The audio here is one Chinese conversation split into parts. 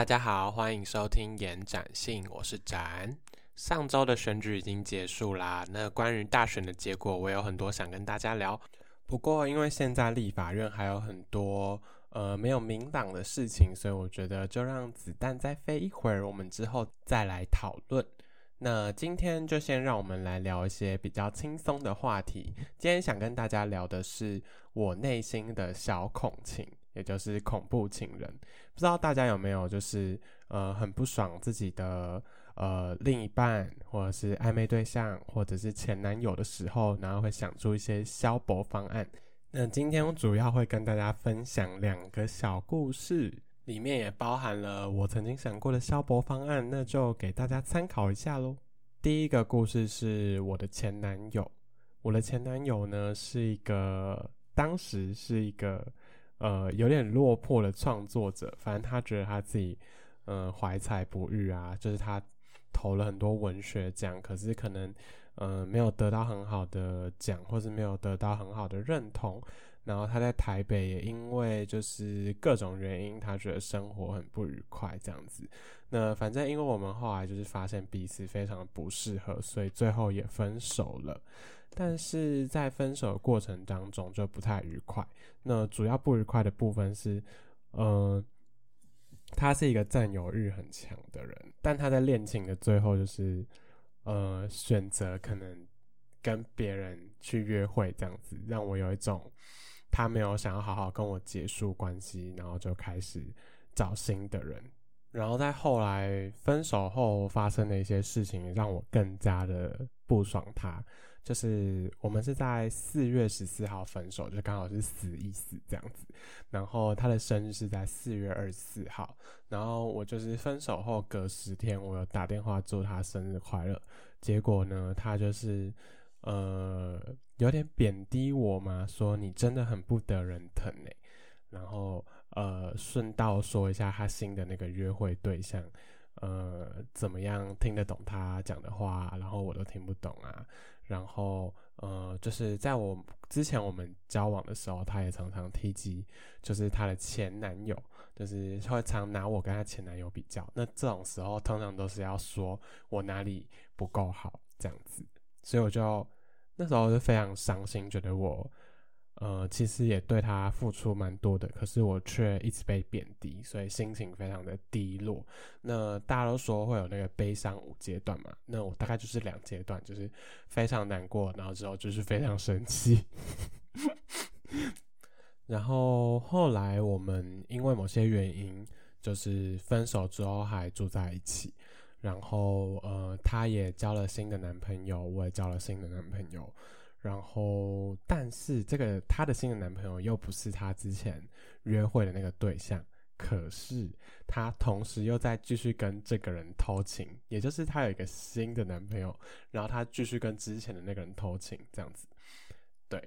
大家好，欢迎收听延展性，我是展。上周的选举已经结束啦，那关于大选的结果，我有很多想跟大家聊。不过因为现在立法院还有很多呃没有明朗的事情，所以我觉得就让子弹再飞一会儿，我们之后再来讨论。那今天就先让我们来聊一些比较轻松的话题。今天想跟大家聊的是我内心的小恐情。也就是恐怖情人，不知道大家有没有就是呃很不爽自己的呃另一半，或者是暧昧对象，或者是前男友的时候，然后会想出一些消薄方案。那今天我主要会跟大家分享两个小故事，里面也包含了我曾经想过的消薄方案，那就给大家参考一下喽。第一个故事是我的前男友，我的前男友呢是一个当时是一个。呃，有点落魄的创作者，反正他觉得他自己，呃，怀才不遇啊，就是他投了很多文学奖，可是可能，呃，没有得到很好的奖，或是没有得到很好的认同。然后他在台北也因为就是各种原因，他觉得生活很不愉快这样子。那反正因为我们后来就是发现彼此非常不适合，所以最后也分手了。但是在分手的过程当中就不太愉快。那主要不愉快的部分是，呃，他是一个占有欲很强的人，但他在恋情的最后就是，呃，选择可能跟别人去约会这样子，让我有一种他没有想要好好跟我结束关系，然后就开始找新的人。然后在后来分手后发生的一些事情，让我更加的不爽他。就是我们是在四月十四号分手，就刚好是死一死这样子。然后他的生日是在四月二十四号，然后我就是分手后隔十天，我有打电话祝他生日快乐。结果呢，他就是呃有点贬低我嘛，说你真的很不得人疼哎。然后呃顺道说一下他新的那个约会对象，呃怎么样听得懂他讲的话，然后我都听不懂啊。然后，呃，就是在我之前我们交往的时候，她也常常提及，就是她的前男友，就是会常拿我跟她前男友比较。那这种时候，通常都是要说我哪里不够好这样子，所以我就那时候就非常伤心，觉得我。呃，其实也对他付出蛮多的，可是我却一直被贬低，所以心情非常的低落。那大家都说会有那个悲伤五阶段嘛，那我大概就是两阶段，就是非常难过，然后之后就是非常生气。然后后来我们因为某些原因，就是分手之后还住在一起，然后呃，他也交了新的男朋友，我也交了新的男朋友。然后，但是这个她的新的男朋友又不是她之前约会的那个对象，可是她同时又在继续跟这个人偷情，也就是她有一个新的男朋友，然后她继续跟之前的那个人偷情，这样子，对，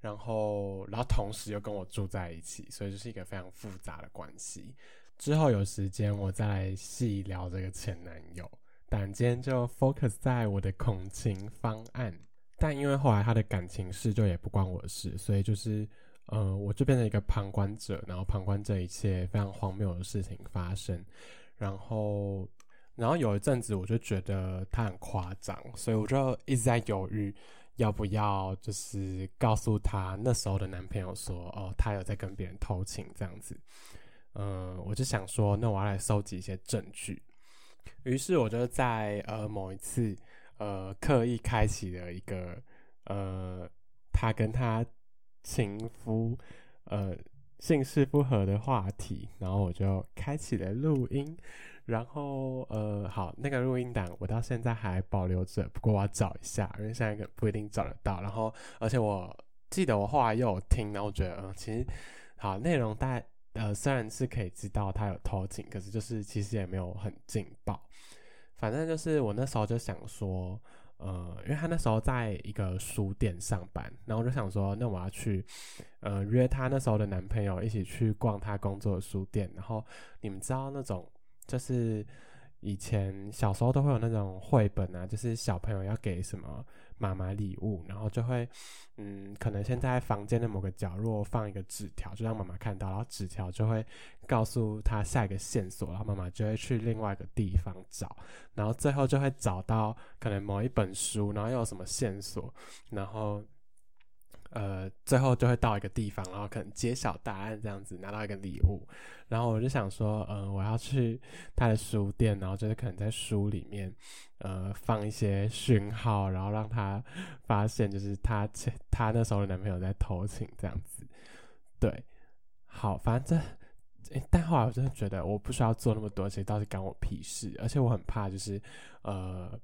然后，然后同时又跟我住在一起，所以就是一个非常复杂的关系。之后有时间我再来细聊这个前男友，但今天就 focus 在我的恐情方案。但因为后来他的感情事就也不关我的事，所以就是，呃，我就变成一个旁观者，然后旁观这一切非常荒谬的事情发生。然后，然后有一阵子我就觉得他很夸张，所以我就一直在犹豫要不要就是告诉他那时候的男朋友说，哦，他有在跟别人偷情这样子。嗯，我就想说，那我要来收集一些证据。于是我就在呃某一次。呃，刻意开启了一个呃，他跟他情夫呃姓氏不合的话题，然后我就开启了录音，然后呃，好，那个录音档我到现在还保留着，不过我要找一下，因为现在可能不一定找得到。然后，而且我记得我后来又有听，然后我觉得，嗯，其实好内容大呃虽然是可以知道他有偷情，可是就是其实也没有很劲爆。反正就是我那时候就想说，呃，因为他那时候在一个书店上班，然后我就想说，那我要去，呃，约她那时候的男朋友一起去逛她工作的书店。然后你们知道那种，就是以前小时候都会有那种绘本啊，就是小朋友要给什么妈妈礼物，然后就会，嗯，可能先在房间的某个角落放一个纸条，就让妈妈看到，然后纸条就会告诉她下一个线索，然后妈妈就会去另外一个地方找，然后最后就会找到可能某一本书，然后又有什么线索，然后。呃，最后就会到一个地方，然后可能揭晓答案这样子，拿到一个礼物。然后我就想说，嗯，我要去他的书店，然后就是可能在书里面，呃，放一些讯号，然后让他发现，就是他他那时候的男朋友在偷情这样子。对，好，反正，但后来我真的觉得我不需要做那么多，其实倒是干我屁事。而且我很怕，就是呃，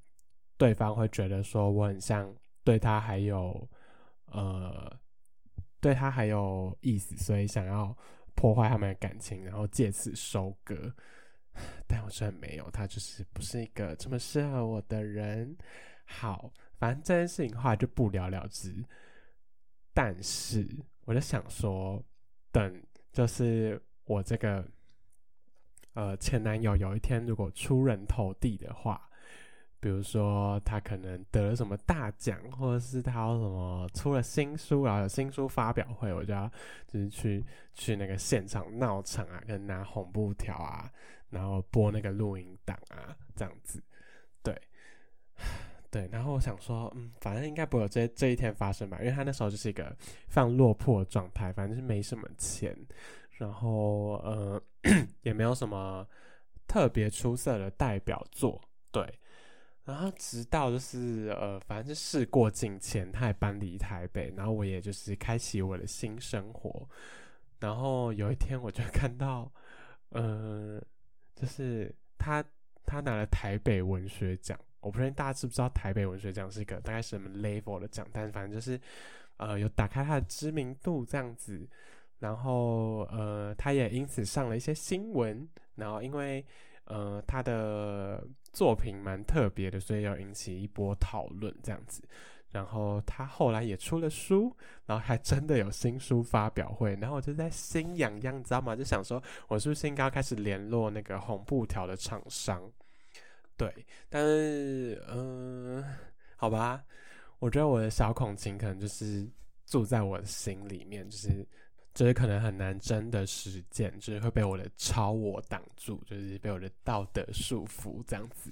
对方会觉得说我很像对他还有。呃，对他还有意思，所以想要破坏他们的感情，然后借此收割。但我真的没有，他就是不是一个这么适合我的人。好，反正这件事情后来就不了了之。但是我就想说，等就是我这个呃前男友有一天如果出人头地的话。比如说他可能得了什么大奖，或者是他有什么出了新书，然后有新书发表会，我就要就是去去那个现场闹场啊，跟拿红布条啊，然后播那个录音档啊，这样子，对，对，然后我想说，嗯，反正应该不会有这这一天发生吧，因为他那时候就是一个非常落魄的状态，反正是没什么钱，然后呃 也没有什么特别出色的代表作，对。然后直到就是呃，反正是事过境迁，他也搬离台北，然后我也就是开启我的新生活。然后有一天我就 看到，呃，就是他他拿了台北文学奖，我不知道大家知不知道台北文学奖是一个大概什么 level 的奖，但反正就是呃有打开他的知名度这样子。然后呃，他也因此上了一些新闻。然后因为呃他的。作品蛮特别的，所以要引起一波讨论这样子。然后他后来也出了书，然后还真的有新书发表会。然后我就在心痒痒，你知道吗？就想说，我是不是应该开始联络那个红布条的厂商？对，但是嗯，好吧，我觉得我的小孔琴可能就是住在我的心里面，就是。就是可能很难真的实践，就是会被我的超我挡住，就是被我的道德束缚这样子。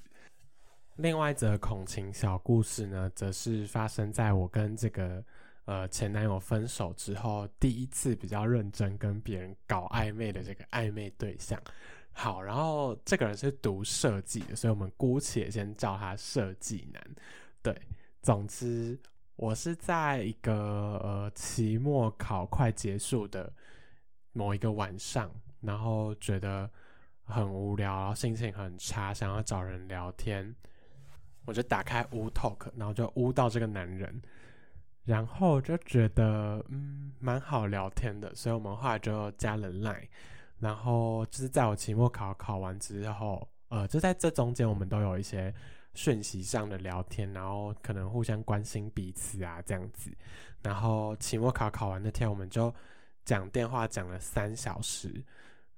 另外一则恐情小故事呢，则是发生在我跟这个呃前男友分手之后，第一次比较认真跟别人搞暧昧的这个暧昧对象。好，然后这个人是读设计的，所以我们姑且先叫他设计男。对，总之。我是在一个呃期末考快结束的某一个晚上，然后觉得很无聊，然后心情很差，想要找人聊天，我就打开 U Talk，然后就乌到这个男人，然后就觉得嗯蛮好聊天的，所以我们后来就加了 Line，然后就是在我期末考考完之后，呃，就在这中间我们都有一些。讯息上的聊天，然后可能互相关心彼此啊，这样子。然后期末考考完那天，我们就讲电话讲了三小时。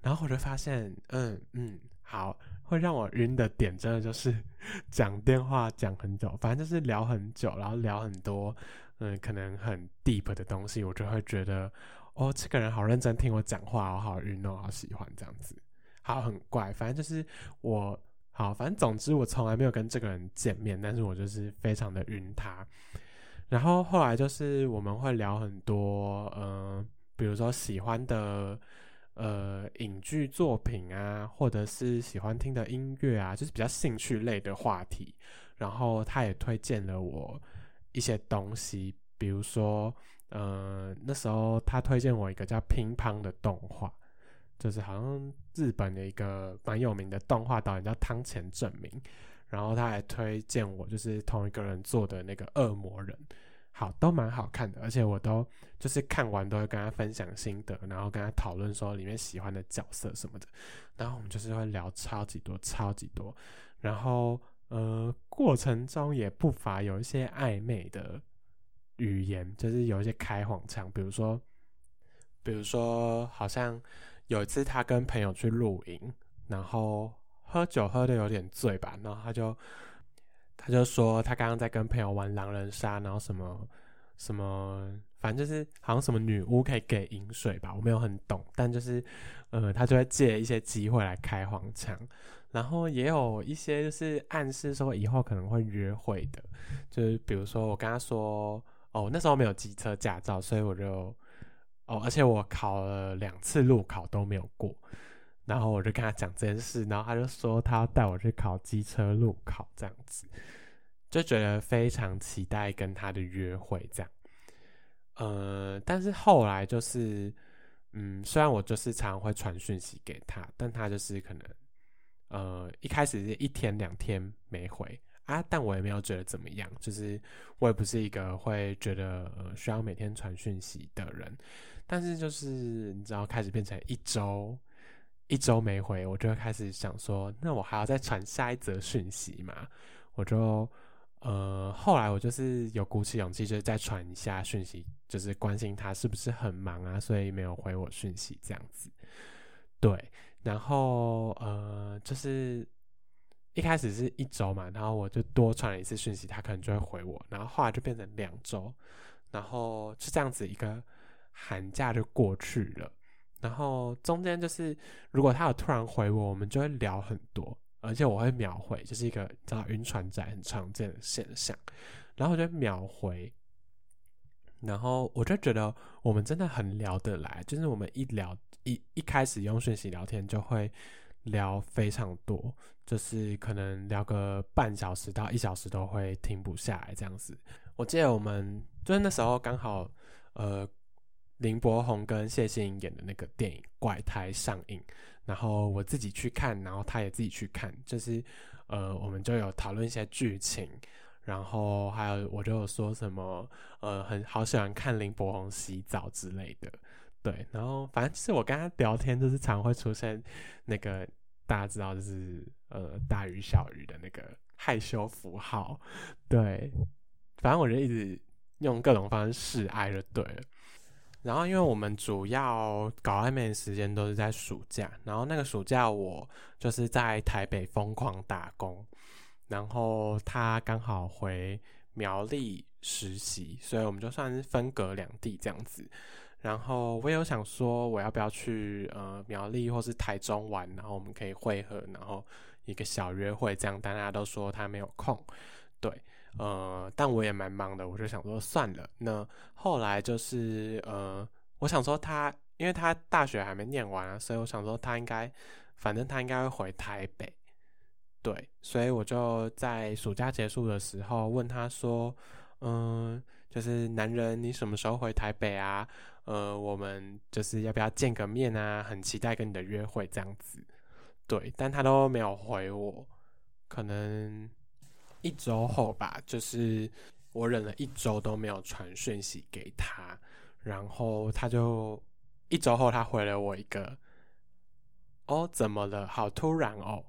然后我就发现，嗯嗯，好，会让我晕的点，真的就是 讲电话讲很久，反正就是聊很久，然后聊很多，嗯，可能很 deep 的东西，我就会觉得，哦，这个人好认真听我讲话，我好晕哦，好喜欢这样子。好，很怪，反正就是我。好，反正总之我从来没有跟这个人见面，但是我就是非常的晕他。然后后来就是我们会聊很多，嗯，比如说喜欢的呃影剧作品啊，或者是喜欢听的音乐啊，就是比较兴趣类的话题。然后他也推荐了我一些东西，比如说，呃，那时候他推荐我一个叫《乒乓》的动画。就是好像日本的一个蛮有名的动画导演叫汤前正明，然后他还推荐我就是同一个人做的那个恶魔人，好都蛮好看的，而且我都就是看完都会跟他分享心得，然后跟他讨论说里面喜欢的角色什么的，然后我们就是会聊超级多超级多，然后呃过程中也不乏有一些暧昧的语言，就是有一些开黄腔，比如说比如说好像。有一次，他跟朋友去露营，然后喝酒喝的有点醉吧，然后他就他就说他刚刚在跟朋友玩狼人杀，然后什么什么，反正就是好像什么女巫可以给饮水吧，我没有很懂，但就是呃，他就会借一些机会来开黄腔，然后也有一些就是暗示说以后可能会约会的，就是比如说我跟他说，哦，那时候没有机车驾照，所以我就哦，而且我考了两次路考都没有过。然后我就跟他讲这件事，然后他就说他要带我去考机车路考，这样子就觉得非常期待跟他的约会这样。呃，但是后来就是，嗯，虽然我就是常常会传讯息给他，但他就是可能，呃，一开始是一天两天没回啊，但我也没有觉得怎么样，就是我也不是一个会觉得呃需要每天传讯息的人，但是就是你知道，开始变成一周。一周没回，我就会开始想说，那我还要再传下一则讯息嘛？我就呃，后来我就是有鼓起勇气，就是再传一下讯息，就是关心他是不是很忙啊，所以没有回我讯息这样子。对，然后呃，就是一开始是一周嘛，然后我就多传了一次讯息，他可能就会回我，然后后来就变成两周，然后就这样子一个寒假就过去了。然后中间就是，如果他有突然回我，我们就会聊很多，而且我会秒回，就是一个叫晕船仔很常见的现象。然后我就秒回，然后我就觉得我们真的很聊得来，就是我们一聊一一开始用讯息聊天就会聊非常多，就是可能聊个半小时到一小时都会停不下来这样子。我记得我们就是那时候刚好呃。林柏宏跟谢欣颖演的那个电影《怪胎》上映，然后我自己去看，然后他也自己去看，就是呃，我们就有讨论一些剧情，然后还有我就有说什么呃，很好喜欢看林柏宏洗澡之类的，对，然后反正就是我跟他聊天，就是常会出现那个大家知道就是呃大鱼小鱼的那个害羞符号，对，反正我就一直用各种方式示爱就对了。然后，因为我们主要搞暧昧的时间都是在暑假，然后那个暑假我就是在台北疯狂打工，然后他刚好回苗栗实习，所以我们就算是分隔两地这样子。然后我有想说，我要不要去呃苗栗或是台中玩，然后我们可以会合，然后一个小约会这样。大家都说他没有空，对。呃，但我也蛮忙的，我就想说算了。那后来就是呃，我想说他，因为他大学还没念完啊，所以我想说他应该，反正他应该会回台北。对，所以我就在暑假结束的时候问他说，嗯，就是男人，你什么时候回台北啊？呃，我们就是要不要见个面啊？很期待跟你的约会这样子。对，但他都没有回我，可能。一周后吧，就是我忍了一周都没有传讯息给他，然后他就一周后他回了我一个，哦，怎么了？好突然哦。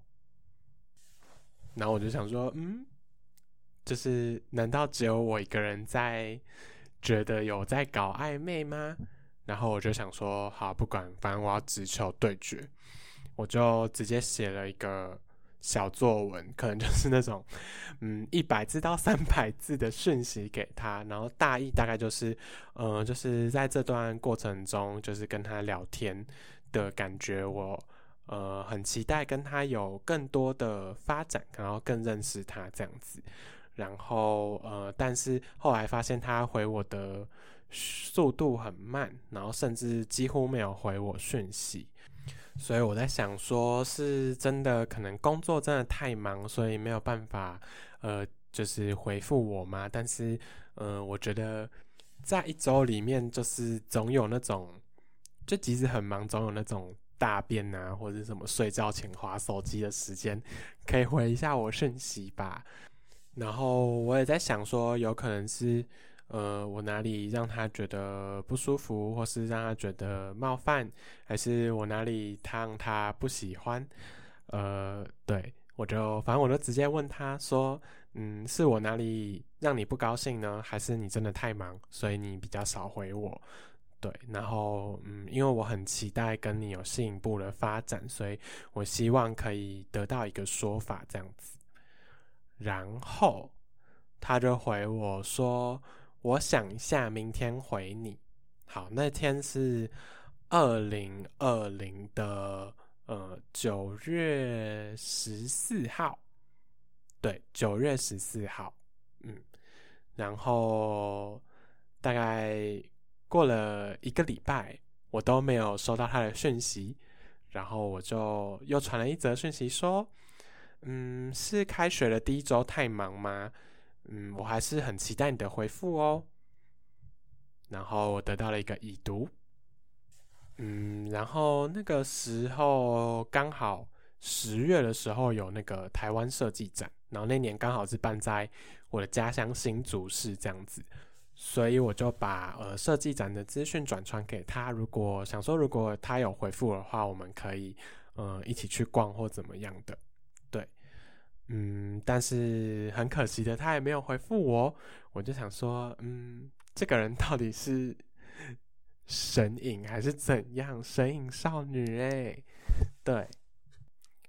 然后我就想说，嗯，就是难道只有我一个人在觉得有在搞暧昧吗？然后我就想说，好，不管，反正我要直球对决，我就直接写了一个。小作文可能就是那种，嗯，一百字到三百字的讯息给他，然后大意大概就是，呃，就是在这段过程中，就是跟他聊天的感觉，我呃很期待跟他有更多的发展，然后更认识他这样子。然后呃，但是后来发现他回我的速度很慢，然后甚至几乎没有回我讯息。所以我在想，说是真的，可能工作真的太忙，所以没有办法，呃，就是回复我吗？但是，呃，我觉得在一周里面，就是总有那种，就即使很忙，总有那种大便啊，或者什么睡觉前划手机的时间，可以回一下我讯息吧。然后我也在想，说有可能是。呃，我哪里让他觉得不舒服，或是让他觉得冒犯，还是我哪里让他不喜欢？呃，对我就反正我就直接问他说，嗯，是我哪里让你不高兴呢？还是你真的太忙，所以你比较少回我？对，然后嗯，因为我很期待跟你有进一步的发展，所以我希望可以得到一个说法这样子。然后他就回我说：“我想一下，明天回你。”好，那天是二零二零的呃九月十四号，对，九月十四号，嗯，然后大概过了一个礼拜，我都没有收到他的讯息，然后我就又传了一则讯息说。嗯，是开学的第一周太忙吗？嗯，我还是很期待你的回复哦。然后我得到了一个已读。嗯，然后那个时候刚好十月的时候有那个台湾设计展，然后那年刚好是办在我的家乡新竹市这样子，所以我就把呃设计展的资讯转传给他。如果想说如果他有回复的话，我们可以呃一起去逛或怎么样的。嗯，但是很可惜的，他也没有回复我。我就想说，嗯，这个人到底是神隐还是怎样？神隐少女哎，对，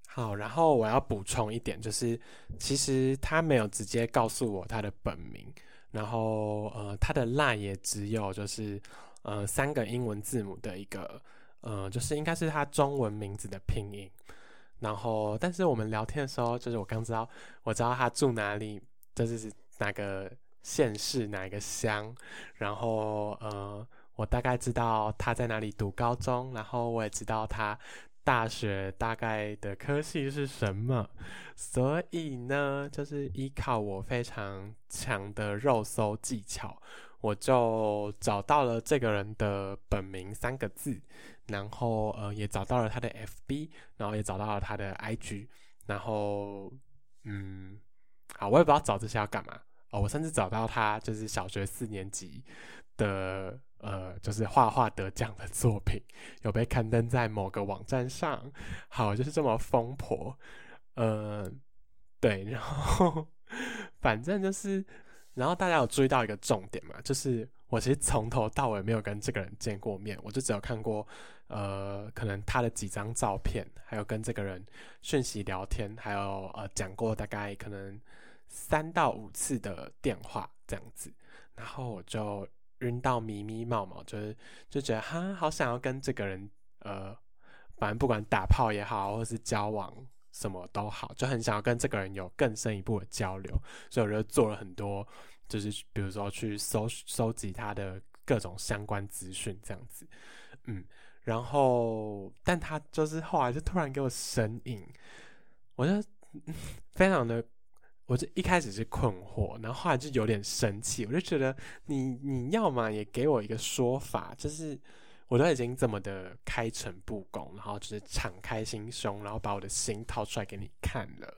好。然后我要补充一点，就是其实他没有直接告诉我他的本名，然后呃，他的 line 也只有就是呃三个英文字母的一个呃，就是应该是他中文名字的拼音。然后，但是我们聊天的时候，就是我刚知道，我知道他住哪里，就是哪个县市哪一个乡，然后呃，我大概知道他在哪里读高中，然后我也知道他大学大概的科系是什么，所以呢，就是依靠我非常强的肉搜技巧，我就找到了这个人的本名三个字。然后呃也找到了他的 FB，然后也找到了他的 IG，然后嗯，好，我也不知道找这些要干嘛哦。我甚至找到他就是小学四年级的呃，就是画画得奖的作品，有被刊登在某个网站上。好，就是这么疯婆，呃，对，然后 反正就是，然后大家有注意到一个重点嘛，就是我其实从头到尾没有跟这个人见过面，我就只有看过。呃，可能他的几张照片，还有跟这个人讯息聊天，还有呃讲过大概可能三到五次的电话这样子，然后我就晕到迷迷冒冒，就是就觉得哈，好想要跟这个人呃，反正不管打炮也好，或是交往什么都好，就很想要跟这个人有更深一步的交流，所以我就做了很多，就是比如说去搜收集他的各种相关资讯这样子，嗯。然后，但他就是后来就突然给我神隐，我就 非常的，我就一开始是困惑，然后后来就有点生气，我就觉得你你要嘛也给我一个说法，就是我都已经这么的开诚布公，然后就是敞开心胸，然后把我的心掏出来给你看了，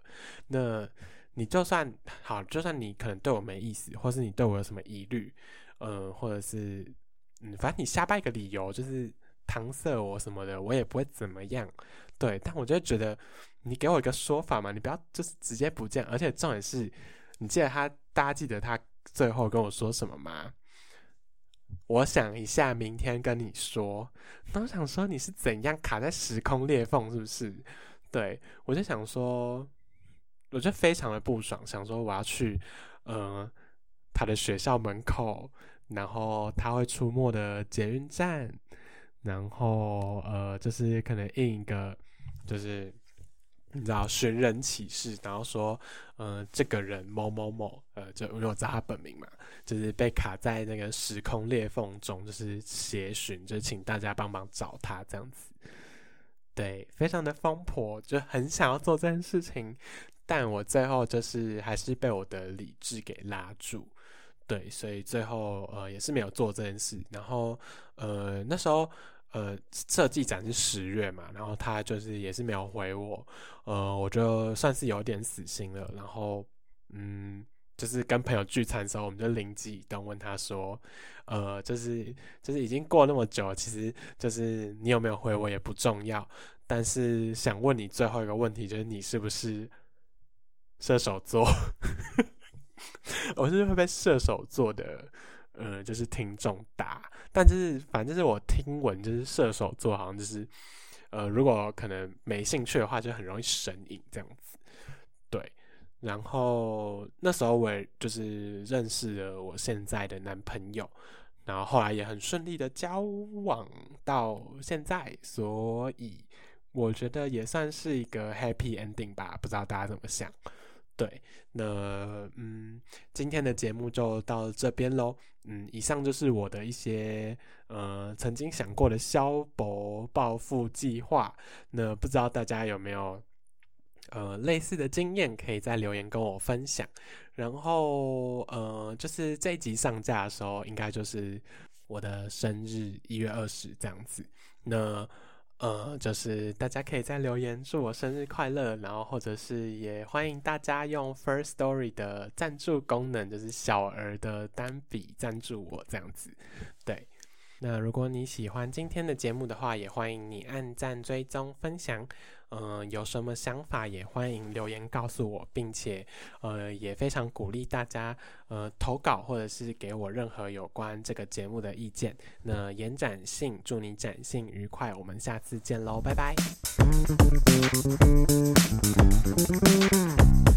那你就算好，就算你可能对我没意思，或是你对我有什么疑虑，嗯，或者是嗯，反正你瞎掰个理由，就是。搪塞我什么的，我也不会怎么样，对。但我就觉得，你给我一个说法嘛，你不要就是直接不见。而且重点是，你记得他，大家记得他最后跟我说什么吗？我想一下，明天跟你说。那我想说，你是怎样卡在时空裂缝，是不是？对我就想说，我就非常的不爽，想说我要去，呃，他的学校门口，然后他会出没的捷运站。然后呃，就是可能印一个，就是你知道寻人启事，然后说，呃，这个人某某某，呃，就因为我知道他本名嘛，就是被卡在那个时空裂缝中，就是协寻，就请大家帮忙找他这样子。对，非常的疯婆，就很想要做这件事情，但我最后就是还是被我的理智给拉住。对，所以最后呃也是没有做这件事。然后呃那时候。呃，设计展是十月嘛，然后他就是也是没有回我，呃，我就算是有点死心了。然后，嗯，就是跟朋友聚餐的时候，我们就灵机一动问他说，呃，就是就是已经过那么久，其实就是你有没有回我也不重要，但是想问你最后一个问题，就是你是不是射手座？我是会被射手座的。呃，就是听众打，但就是反正就是我听闻，就是射手座好像就是，呃，如果可能没兴趣的话，就很容易神隐这样子。对，然后那时候我也就是认识了我现在的男朋友，然后后来也很顺利的交往到现在，所以我觉得也算是一个 happy ending 吧，不知道大家怎么想？对，那嗯，今天的节目就到这边喽。嗯，以上就是我的一些呃曾经想过的消博暴富计划。那不知道大家有没有呃类似的经验，可以在留言跟我分享。然后呃，就是这一集上架的时候，应该就是我的生日一月二十这样子。那呃，就是大家可以在留言祝我生日快乐，然后或者是也欢迎大家用 First Story 的赞助功能，就是小额的单笔赞助我这样子。对，那如果你喜欢今天的节目的话，也欢迎你按赞、追踪、分享。嗯，有什么想法也欢迎留言告诉我，并且呃也非常鼓励大家呃投稿或者是给我任何有关这个节目的意见。那延展性祝你展性愉快，我们下次见喽，拜拜。